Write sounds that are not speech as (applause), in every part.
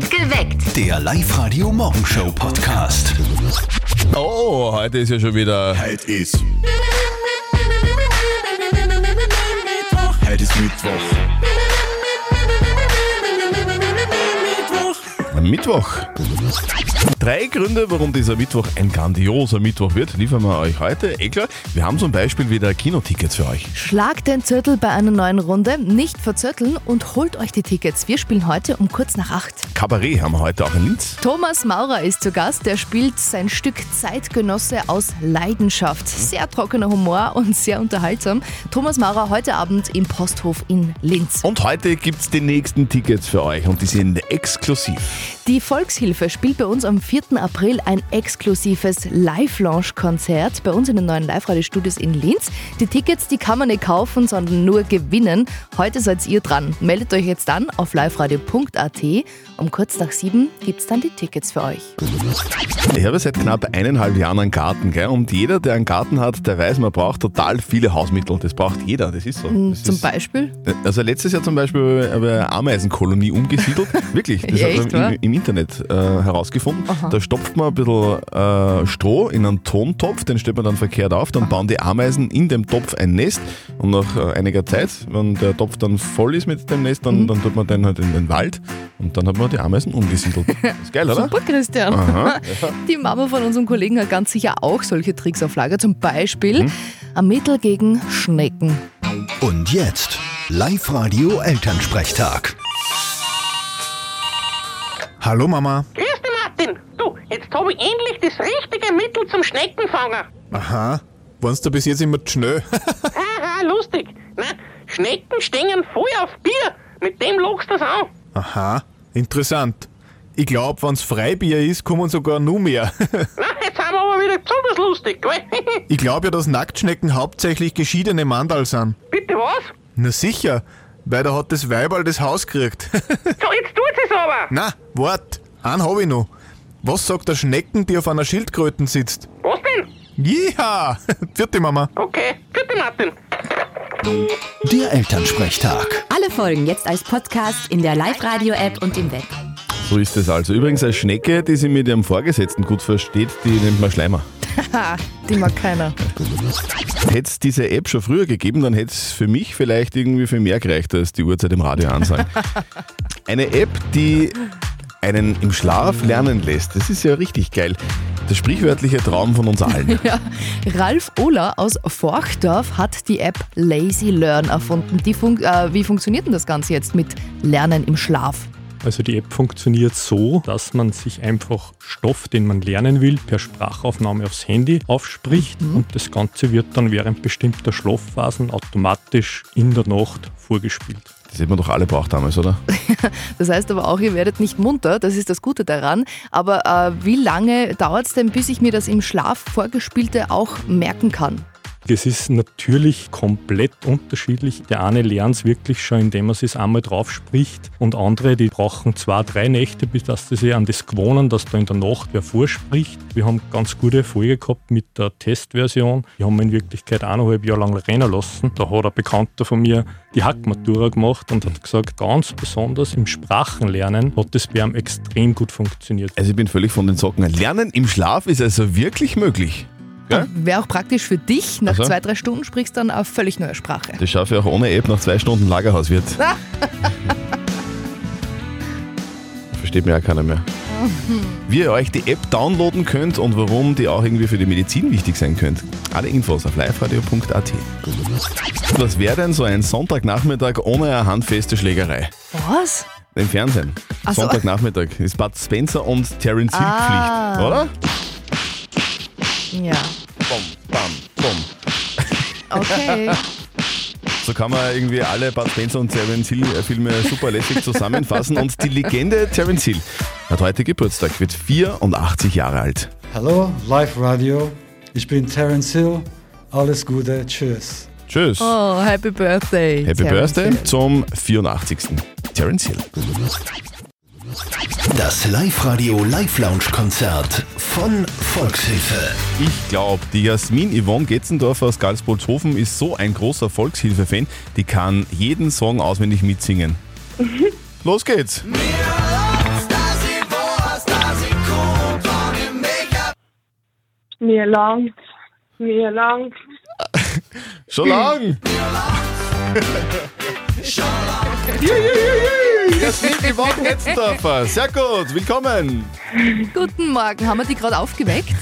Geweckt. Der Live-Radio-Morgenshow-Podcast. Oh, heute ist ja schon wieder. Heute ist. Heute ist Mittwoch. Mittwoch. Drei Gründe, warum dieser Mittwoch ein grandioser Mittwoch wird, liefern wir euch heute. Eh klar, wir haben zum Beispiel wieder Kinotickets für euch. Schlagt den Zettel bei einer neuen Runde, nicht verzötteln und holt euch die Tickets. Wir spielen heute um kurz nach acht. Kabarett haben wir heute auch in Linz. Thomas Maurer ist zu Gast. Der spielt sein Stück Zeitgenosse aus Leidenschaft. Sehr trockener Humor und sehr unterhaltsam. Thomas Maurer heute Abend im Posthof in Linz. Und heute gibt's die nächsten Tickets für euch und die sind exklusiv. Die Volkshilfe spielt bei uns am 4. April ein exklusives Live-Launch-Konzert bei uns in den neuen Live-Radio-Studios in Linz. Die Tickets, die kann man nicht kaufen, sondern nur gewinnen. Heute seid ihr dran. Meldet euch jetzt an auf liveradio.at. Um kurz nach sieben gibt's dann die Tickets für euch. Ich habe seit knapp eineinhalb Jahren einen Garten, gell? Und jeder, der einen Garten hat, der weiß, man braucht total viele Hausmittel. Das braucht jeder, das ist so. Das Zum ist, Beispiel? Also letztes Jahr zum Beispiel habe ich eine Ameisenkolonie umgesiedelt. (laughs) Wirklich, das Ja, man wahr? im, im Internet äh, herausgefunden. Da stopft man ein bisschen äh, Stroh in einen Tontopf, den stellt man dann verkehrt auf, dann bauen die Ameisen in dem Topf ein Nest und nach äh, einiger Zeit, wenn der Topf dann voll ist mit dem Nest, Mhm. dann, dann tut man den halt in den Wald und dann hat man die Ameisen umgesiedelt. (laughs) Ist geil, oder? Super, Christian. Aha. (laughs) Die Mama von unserem Kollegen hat ganz sicher auch solche Tricks auf Lager. Zum Beispiel Mhm. ein Mittel gegen Schnecken. Und jetzt Live-Radio-Elternsprechtag. Hallo Mama. Martin. Du, jetzt habe ich endlich das richtige Mittel zum Schneckenfangen. Aha. Waren's da bis jetzt immer zu schnell? (laughs) Haha, lustig. Na, Schnecken stehen voll auf Bier. Mit dem lockst du das an. Aha. Interessant. Ich glaub, wenn's Freibier ist, kommen sogar nur mehr. (laughs) Na, jetzt haben wir aber wieder besonders lustig, gell? (laughs) ich glaub ja, dass Nacktschnecken hauptsächlich geschiedene Mandal sind. Bitte was? Na sicher, weil da hat das Weiberl das Haus gekriegt. So, jetzt tut es aber. Na, wart, einen hab ich noch. Was sagt der Schnecken, die auf einer Schildkröten sitzt? Was denn? Ja, (laughs) vierte Mama. Okay, bitte, Martin. Der Elternsprechtag. Alle Folgen jetzt als Podcast in der Live-Radio-App und im Web. So ist es also. Übrigens, eine Schnecke, die sich mit ihrem Vorgesetzten gut versteht, die nennt man Schleimer. Ha, die mag keiner. Hätte es diese App schon früher gegeben, dann hätte es für mich vielleicht irgendwie für mehr gereicht, als die Uhrzeit im Radio ansagen. (laughs) Eine App, die einen im Schlaf lernen lässt. Das ist ja richtig geil. Der sprichwörtliche Traum von uns allen. (laughs) Ja, Ralf Ohler aus Forchdorf hat die App Lazy Learn erfunden. Fun äh, wie funktioniert denn das Ganze jetzt mit Lernen im Schlaf? Also die App funktioniert so, dass man sich einfach Stoff, den man lernen will, per Sprachaufnahme aufs Handy aufspricht und das Ganze wird dann während bestimmter Schlafphasen automatisch in der Nacht vorgespielt. Das hätten wir doch alle braucht damals, oder? (laughs) Das heißt aber auch, ihr werdet nicht munter, das ist das Gute daran. Aber äh, wie lange dauert es denn, bis ich mir das im Schlaf vorgespielte auch merken kann? Es ist natürlich komplett unterschiedlich. Der eine lernt es wirklich schon, indem er es einmal drauf spricht und andere, die brauchen zwei, drei Nächte, bis dass sie sich an das gewohnen, dass da in der Nacht wer vorspricht. Wir haben ganz gute Erfolge gehabt mit der Testversion. Die haben wir in Wirklichkeit eineinhalb Jahre lang rennen lassen. Da hat ein Bekannter von mir die Hackmatura gemacht und hat gesagt, ganz besonders im Sprachenlernen hat das bei ihm extrem gut funktioniert. Also ich bin völlig von den Socken. Lernen im Schlaf ist also wirklich möglich. Gell? Wäre auch praktisch für dich. Nach Ach so. zwei, drei Stunden sprichst du dann eine völlig neue Sprache. Das schaffe ich auch ohne App nach zwei Stunden Lagerhauswirt. (laughs) Versteht mir ja keiner mehr. Wie ihr euch die App downloaden könnt und warum die auch irgendwie für die Medizin wichtig sein könnt. Alle Infos auf liveradio.at. Was wäre denn so ein Sonntagnachmittag ohne eine handfeste Schlägerei? Was? Im Fernsehen. Ach so. Sonntagnachmittag ist Bud Spencer und Terence Hill Ah. Pflicht, oder? Ja. Bum, bam, bum. Okay. So kann man irgendwie alle Bud Spencer und Terence Hill äh, Filme super lässig zusammenfassen. Und die Legende Terence Hill hat heute Geburtstag, wird 84 Jahre alt. Hallo, Live Radio. Ich bin Terence Hill. Alles Gute. Tschüss. Tschüss. Oh, Happy Birthday. Happy Terence Birthday Hill. zum 84. Terence Hill. Das Live-Radio Live-Lounge-Konzert von Volkshilfe. Ich glaube, die Jasmin Yvonne Getzendorfer aus Galsbolzhofen ist so ein großer Volkshilfe-Fan, die kann jeden Song auswendig mitsingen. (laughs) Los geht's! Mir lang, mir lang. Schon lang! Schon lang! (laughs) Jasmin Yvonne Getzendorfer, sehr gut, willkommen! Guten Morgen, haben wir die gerade aufgeweckt?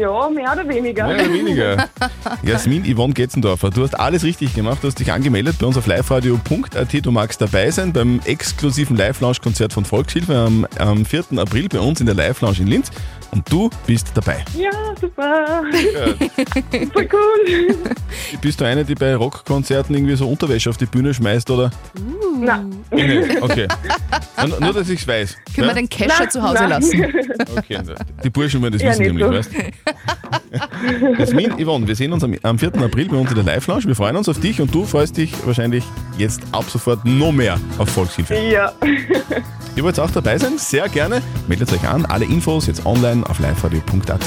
Ja, mehr oder weniger. Mehr oder weniger. (laughs) Jasmin Yvonne Getzendorfer, du hast alles richtig gemacht, du hast dich angemeldet bei uns auf liveradio.at. Du magst dabei sein beim exklusiven Live-Lounge-Konzert von Volkshilfe am, am 4. April bei uns in der Live-Lounge in Linz. Und du bist dabei. Ja, super. super cool. (laughs) Bist du eine, die bei Rockkonzerten irgendwie so Unterwäsche auf die Bühne schmeißt, oder? Nein. Nee, okay. Nur, nur, dass ich es weiß. Können wir den Kescher zu Hause lassen? Okay, die Burschen wollen das Ja, wissen nämlich, so. weißt Jasmin, Yvonne, wir sehen uns am, am 4. April bei uns in der Live-Lounge. Wir freuen uns auf dich und du freust dich wahrscheinlich jetzt ab sofort noch mehr auf Volkshilfe. Ja. Ihr wollt auch dabei sein? Sehr gerne. Meldet euch an. Alle Infos jetzt online auf liveradio.at.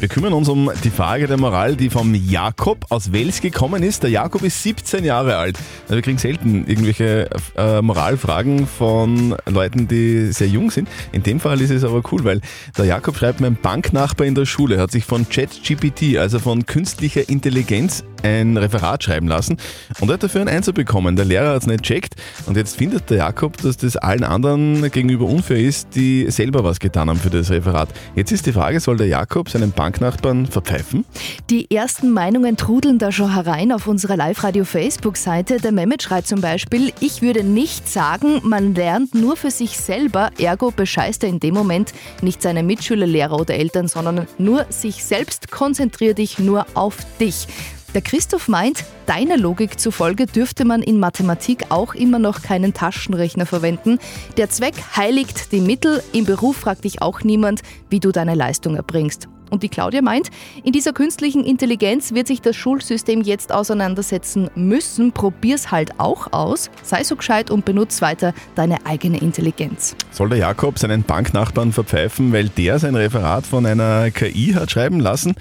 Wir kümmern uns um die Frage der Moral, die vom Jakob aus Wels gekommen ist. Der Jakob ist 17 Jahre alt. Wir kriegen selten irgendwelche äh, Moralfragen von Leuten, die sehr jung sind. In dem Fall ist es aber cool, weil der Jakob schreibt, mein Banknachbar in der Schule hat sich von ChatGPT, also von künstlicher Intelligenz, ein Referat schreiben lassen und er hat dafür ein Einser bekommen. Der Lehrer hat es nicht checkt und jetzt findet der Jakob, dass das allen anderen gegenüber unfair ist, die selber was getan haben für das Referat. Jetzt ist die Frage, soll der Jakob seinen Banknachbarn verpfeifen? Die ersten Meinungen trudeln da schon herein auf unserer Live-Radio-Facebook-Seite. Der Mehmet schreibt zum Beispiel, ich würde nicht sagen, man lernt nur für sich selber, ergo bescheißt er in dem Moment nicht seine Mitschüler, Lehrer oder Eltern, sondern nur sich selbst, konzentrier dich nur auf dich. Der Christoph meint, deiner Logik zufolge dürfte man in Mathematik auch immer noch keinen Taschenrechner verwenden. Der Zweck heiligt die Mittel. Im Beruf fragt dich auch niemand, wie du deine Leistung erbringst. Und die Claudia meint, in dieser künstlichen Intelligenz wird sich das Schulsystem jetzt auseinandersetzen müssen. Probier's halt auch aus, sei so gescheit und benutz weiter deine eigene Intelligenz. Soll der Jakob seinen Banknachbarn verpfeifen, weil der sein Referat von einer KI hat schreiben lassen?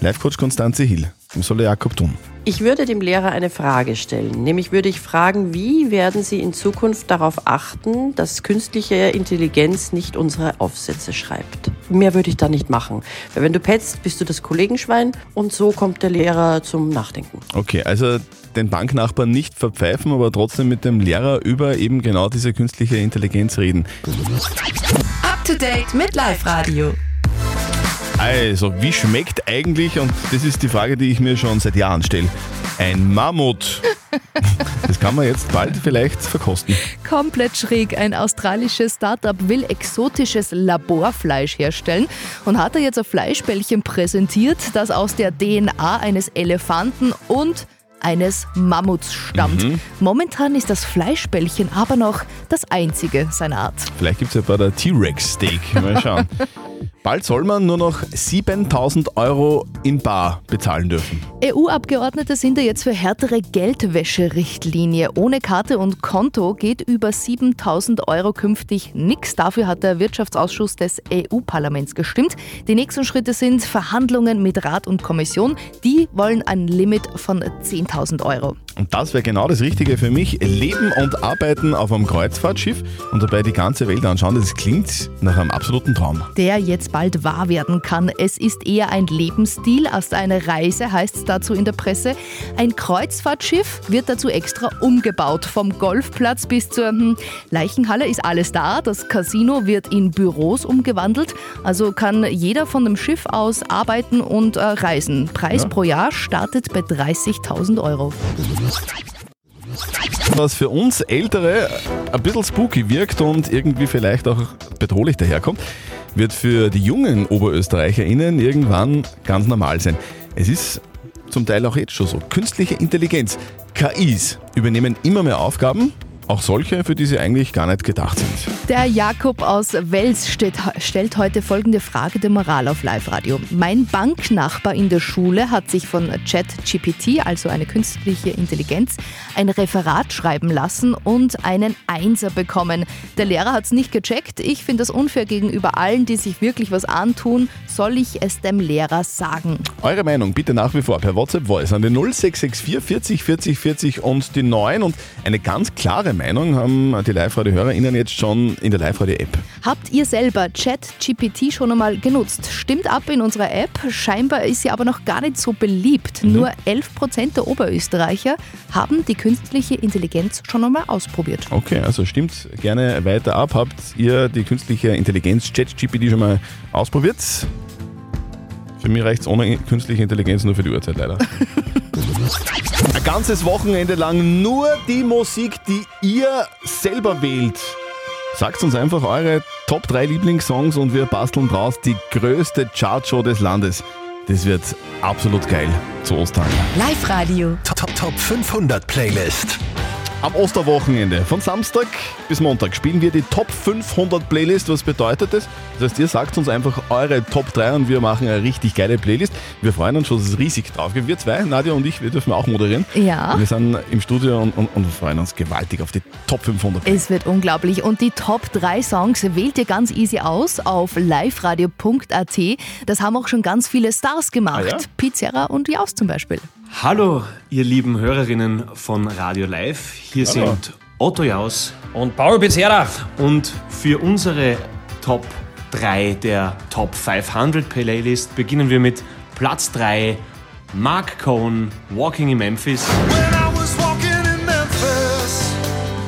Live-Coach Konstanze Hill. Was soll der Jakob tun? Ich würde dem Lehrer eine Frage stellen. Nämlich würde ich fragen, wie werden Sie in Zukunft darauf achten, dass künstliche Intelligenz nicht unsere Aufsätze schreibt? Mehr würde ich da nicht machen. Weil wenn du petzt, bist du das Kollegenschwein und so kommt der Lehrer zum Nachdenken. Okay, also den Banknachbarn nicht verpfeifen, aber trotzdem mit dem Lehrer über eben genau diese künstliche Intelligenz reden. Up to date mit Live Radio. Also, wie schmeckt eigentlich, und das ist die Frage, die ich mir schon seit Jahren stelle, ein Mammut? (laughs) Das kann man jetzt bald vielleicht verkosten. Komplett schräg. Ein australisches Startup will exotisches Laborfleisch herstellen und hat da jetzt ein Fleischbällchen präsentiert, das aus der DNA eines Elefanten und eines Mammuts stammt. Mhm. Momentan ist das Fleischbällchen aber noch das einzige seiner Art. Vielleicht gibt es ja bei der T-Rex Steak. Mal schauen. (laughs) Bald soll man nur noch 7000 Euro in Bar bezahlen dürfen. EU-Abgeordnete sind da jetzt für härtere Geldwäscherichtlinie. Ohne Karte und Konto geht über 7000 Euro künftig nichts. Dafür hat der Wirtschaftsausschuss des EU-Parlaments gestimmt. Die nächsten Schritte sind Verhandlungen mit Rat und Kommission. Die wollen ein Limit von 10.000 Euro. Und das wäre genau das Richtige für mich. Leben und arbeiten auf einem Kreuzfahrtschiff und dabei die ganze Welt anschauen. Das klingt nach einem absoluten Traum. der jetzt bald wahr werden kann. Es ist eher ein Lebensstil als eine Reise, heißt es dazu in der Presse. Ein Kreuzfahrtschiff wird dazu extra umgebaut. Vom Golfplatz bis zur hm, Leichenhalle ist alles da. Das Casino wird in Büros umgewandelt. Also kann jeder von dem Schiff aus arbeiten und äh, reisen. Preis Ja. pro Jahr startet bei 30.000 Euro. Was für uns Ältere ein bisschen spooky wirkt und irgendwie vielleicht auch bedrohlich daherkommt, wird für die jungen OberösterreicherInnen irgendwann ganz normal sein. Es ist zum Teil auch jetzt schon so. Künstliche Intelligenz, KIs, übernehmen immer mehr Aufgaben, auch solche, für die sie eigentlich gar nicht gedacht sind. Der Jakob aus Wels steht, stellt heute folgende Frage der Moral auf Live-Radio. Mein Banknachbar in der Schule hat sich von ChatGPT, also eine künstliche Intelligenz, ein Referat schreiben lassen und einen Einser bekommen. Der Lehrer hat es nicht gecheckt. Ich finde das unfair gegenüber allen, die sich wirklich was antun. Soll ich es dem Lehrer sagen? Eure Meinung bitte nach wie vor per WhatsApp Voice an die 0664 40 40 40 und die 9. Und eine ganz klare Meinung haben die Live-Radio-HörerInnen jetzt schon in der Live-Radio-App. Habt ihr selber ChatGPT schon einmal genutzt? Stimmt ab in unserer App. Scheinbar ist sie aber noch gar nicht so beliebt. Mhm. Nur 11% der Oberösterreicher haben die künstliche Intelligenz schon einmal ausprobiert. Okay, also stimmt gerne weiter ab. Habt ihr die künstliche Intelligenz ChatGPT schon mal ausprobiert? Für mich reicht es ohne künstliche Intelligenz nur für die Uhrzeit leider. (laughs) Ein ganzes Wochenende lang nur die Musik, die ihr selber wählt. Sagt uns einfach eure Top 3 Lieblingssongs und wir basteln draus die größte Chartshow des Landes. Das wird absolut geil zu Ostern. Live-Radio. Top, Top, Top 500 Playlist. Am Osterwochenende von Samstag bis Montag spielen wir die Top 500 Playlist. Was bedeutet das? Das heißt, ihr sagt uns einfach eure Top 3 und wir machen eine richtig geile Playlist. Wir freuen uns schon, dass es riesig drauf. Wir zwei, Nadja und ich, wir dürfen auch moderieren. Ja. Wir sind im Studio und, und, und freuen uns gewaltig auf die Top 500. Es wird unglaublich. Und die Top 3 Songs wählt ihr ganz easy aus auf liveradio.at. Das haben auch schon ganz viele Stars gemacht. Ah ja? Pizzerra und Jaus zum Beispiel. Hallo, ihr lieben Hörerinnen von Radio Live. Hier Hallo. sind Otto Jaus und Paul Pizzerra. Und für unsere Top 3 der Top 500 Playlist beginnen wir mit Platz 3 Mark Cohn, Walking in Memphis.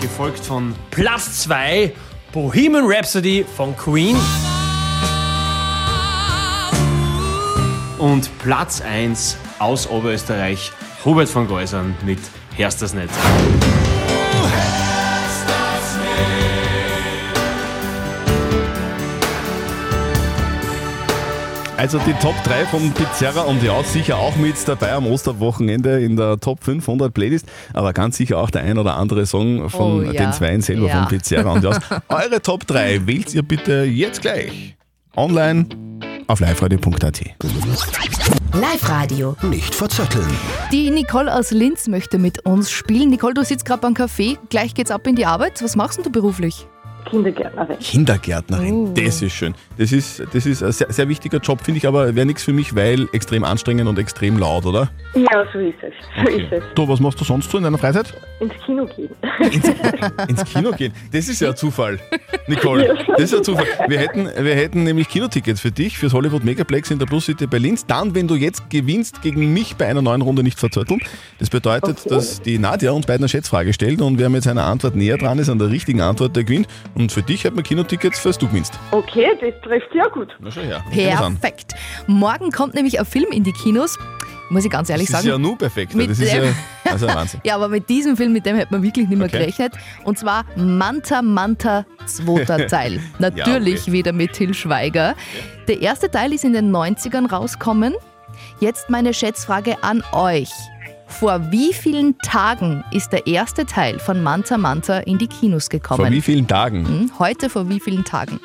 Gefolgt von Platz 2 Bohemian Rhapsody von Queen. und Platz 1 aus Oberösterreich Hubert von Geusern mit Herst das nicht. Also die Top 3 von Pizzerra und Jaus sicher auch mit dabei am Osterwochenende in der Top 500 Playlist, aber ganz sicher auch der ein oder andere Song von Oh ja. den Zweien selber Ja. von Pizzerra und Jaus. (laughs) Eure Top 3 wählt ihr bitte jetzt gleich online auf liveradio.at. Live-Radio. Nicht verzetteln. Die Nicole aus Linz möchte mit uns spielen. Nicole, du sitzt gerade beim Café. Gleich geht's ab in die Arbeit. Was machst denn du beruflich? Kindergärtnerin. Kindergärtnerin, Oh. das ist schön. Das ist, das ist ein sehr, sehr wichtiger Job, finde ich, aber wäre nichts für mich, weil extrem anstrengend und extrem laut, oder? Ja, so ist es. So ist es. Du, was machst du sonst so in deiner Freizeit? Ins Kino gehen. Ins Kino gehen. Das ist ja ein Zufall, Nicole. Das ist ein Zufall. Wir hätten, wir hätten nämlich Kinotickets für dich, fürs Hollywood Megaplex in der Plus City Berlin. Dann, wenn du jetzt gewinnst gegen mich bei einer neuen Runde nicht verzötteln. Das bedeutet, dass die Nadja uns beiden eine Schätzfrage stellt und wer mit seiner Antwort näher dran ist an der richtigen Antwort, der gewinnt. Und für dich hat man Kinotickets, falls du gewinnst. Okay, das trifft ja gut. Na schau her. Perfekt. Morgen kommt nämlich ein Film in die Kinos. Muss ich ganz ehrlich Das ist sagen. ja nur perfekt. Mit Das ist ja dem- (laughs) also ein Wahnsinn. Ja, aber mit diesem Film, mit dem hätte man wirklich nicht mehr Okay. gerechnet. Und zwar Manta Manta, zweiter (laughs) Teil. Natürlich okay. wieder mit Till Schweiger. Der erste Teil ist in den 90ern rauskommen. Jetzt meine Schätzfrage an euch. Vor wie vielen Tagen ist der erste Teil von Manta Manta in die Kinos gekommen? Vor wie vielen Tagen? Hm, Heute vor wie vielen Tagen?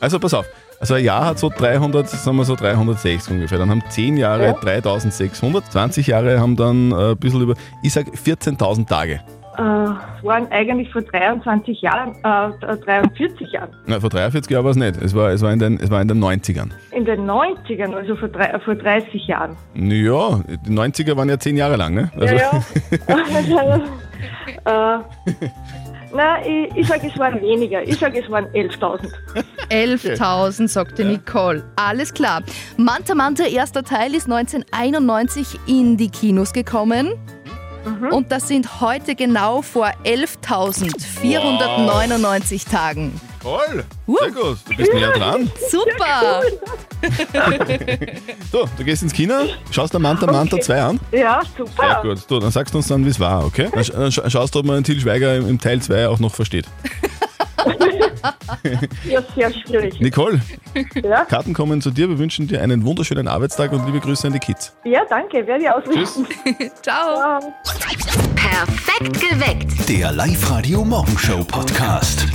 Also pass auf. Also ein Jahr hat so 300, sagen wir so 360 ungefähr. Dann haben 10 Jahre Ja. 3600, 20 Jahre haben dann äh, ein bisschen über, ich sag 14.000 Tage. Äh, es waren eigentlich vor 23 Jahren, äh, 43 Jahren. Na, vor 43 Jahren war es nicht. Es war, es, war in den, es war in den 90ern. In den 90ern, also vor, drei, vor 30 Jahren. Ja, die 90er waren ja 10 Jahre lang, ne? Also, Ja, ja. (laughs) (laughs) äh, na, ich, ich sage, es waren weniger. Ich sage, es waren 11.000. 11.000, sagte Nicole. Alles klar. Manta Manta, erster Teil, ist 1991 in die Kinos gekommen. Und das sind heute genau vor 11.499 Tagen. Toll! Sehr gut, du bist näher dran. (laughs) Super! (laughs) So, du gehst ins Kino, schaust dir Manta Manta 2 an. Ja, super. Sehr gut. Du, dann sagst du uns dann, wie es war, okay? Dann, sch- dann sch- schaust du, ob man Til Schweiger im, im Teil 2 auch noch versteht. (laughs) Ja, sehr schwierig. Nicole, Ja, Karten kommen zu dir. Wir wünschen dir einen wunderschönen Arbeitstag und liebe Grüße an die Kids. ja danke, werde ich ausrichten. (laughs) Ciao. Perfekt geweckt. Der Live-Radio Morgenshow Podcast.